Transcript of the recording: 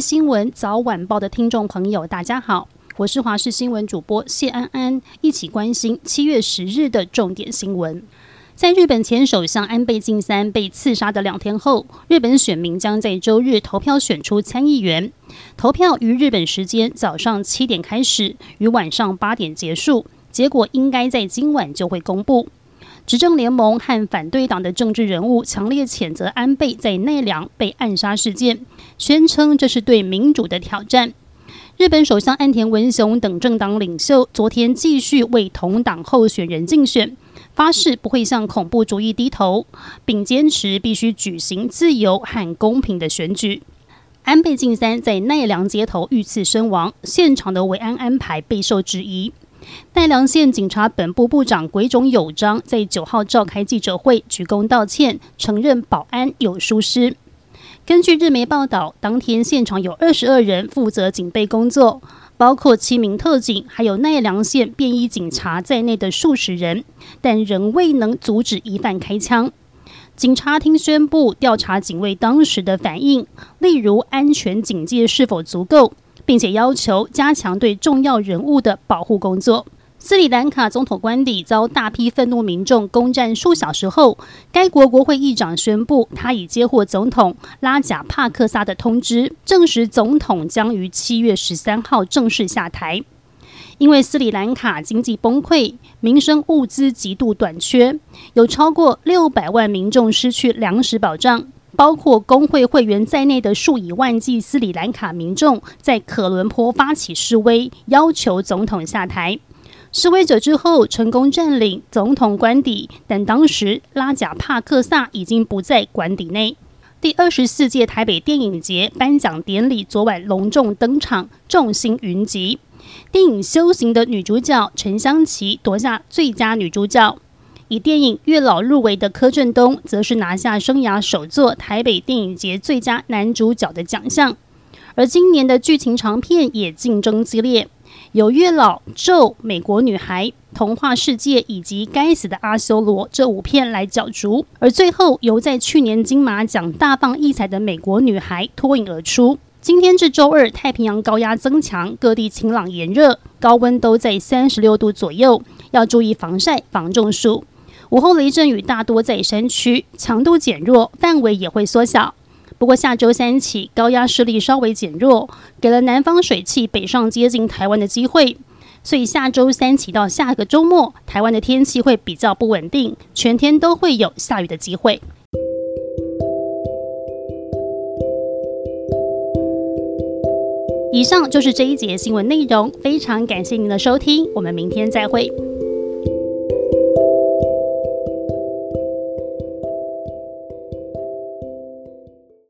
新闻早晚报的听众朋友，大家好，我是华视新闻主播谢安安，一起关心七月十日的重点新闻。在日本前首相安倍晋三被刺杀的两天后，日本选民将在周日投票选出参议员。投票于日本时间早上七点开始，于晚上八点结束，结果应该在今晚就会公布。执政联盟和反对党的政治人物强烈谴责安倍在奈良被暗杀事件，宣称这是对民主的挑战。日本首相岸田文雄等政党领袖昨天继续为同党候选人竞选。发誓不会向恐怖主义低头，并坚持必须举行自由和公平的选举。安倍晋三在奈良街头遇刺身亡，现场的维安安排备受质疑。奈良县警察本部部长鬼冢友章在九号召开记者会，鞠躬道歉，承认保安有疏失。根据日媒报道，当天现场有二十二人负责警备工作。包括七名特警，还有奈良县便衣警察在内的数十人，但仍未能阻止疑犯开枪。警察厅宣布调查警卫当时的反应，例如安全警戒是否足够，并且要求加强对重要人物的保护工作。斯里兰卡总统官邸遭大批愤怒民众攻占数小时后，该国国会议长宣布，他已接获总统拉贾帕克萨的通知，证实总统将于七月十三号正式下台。因为斯里兰卡经济崩溃，民生物资极度短缺，有超过六百万民众失去粮食保障，包括工会会员在内的数以万计斯里兰卡民众在可伦坡发起示威，要求总统下台。示威者之后成功占领总统官邸，但当时拉贾帕克萨已经不在官邸内。第二十四届台北电影节颁奖典礼昨晚隆重登场，众星云集。电影《修行》的女主角陈湘琪夺下最佳女主角，以电影《月老》入围的柯震东则是拿下生涯首座台北电影节最佳男主角的奖项。而今年的剧情长片也竞争激烈。有《月老》、《咒》、《美国女孩》、《童话世界》以及《该死的阿修罗》这五片来角逐，而最后由在去年金马奖大放异彩的《美国女孩》脱颖而出。今天至周二，太平洋高压增强，各地晴朗炎热，高温都在三十六度左右，要注意防晒、防中暑。午后雷阵雨大多在山区，强度减弱，范围也会缩小。不过下周三起，高压势力稍微减弱，给了南方水汽北上接近台湾的机会。所以下周三起到下个周末，台湾的天气会比较不稳定，全天都会有下雨的机会。以上就是这一节新闻内容，非常感谢您的收听，我们明天再会。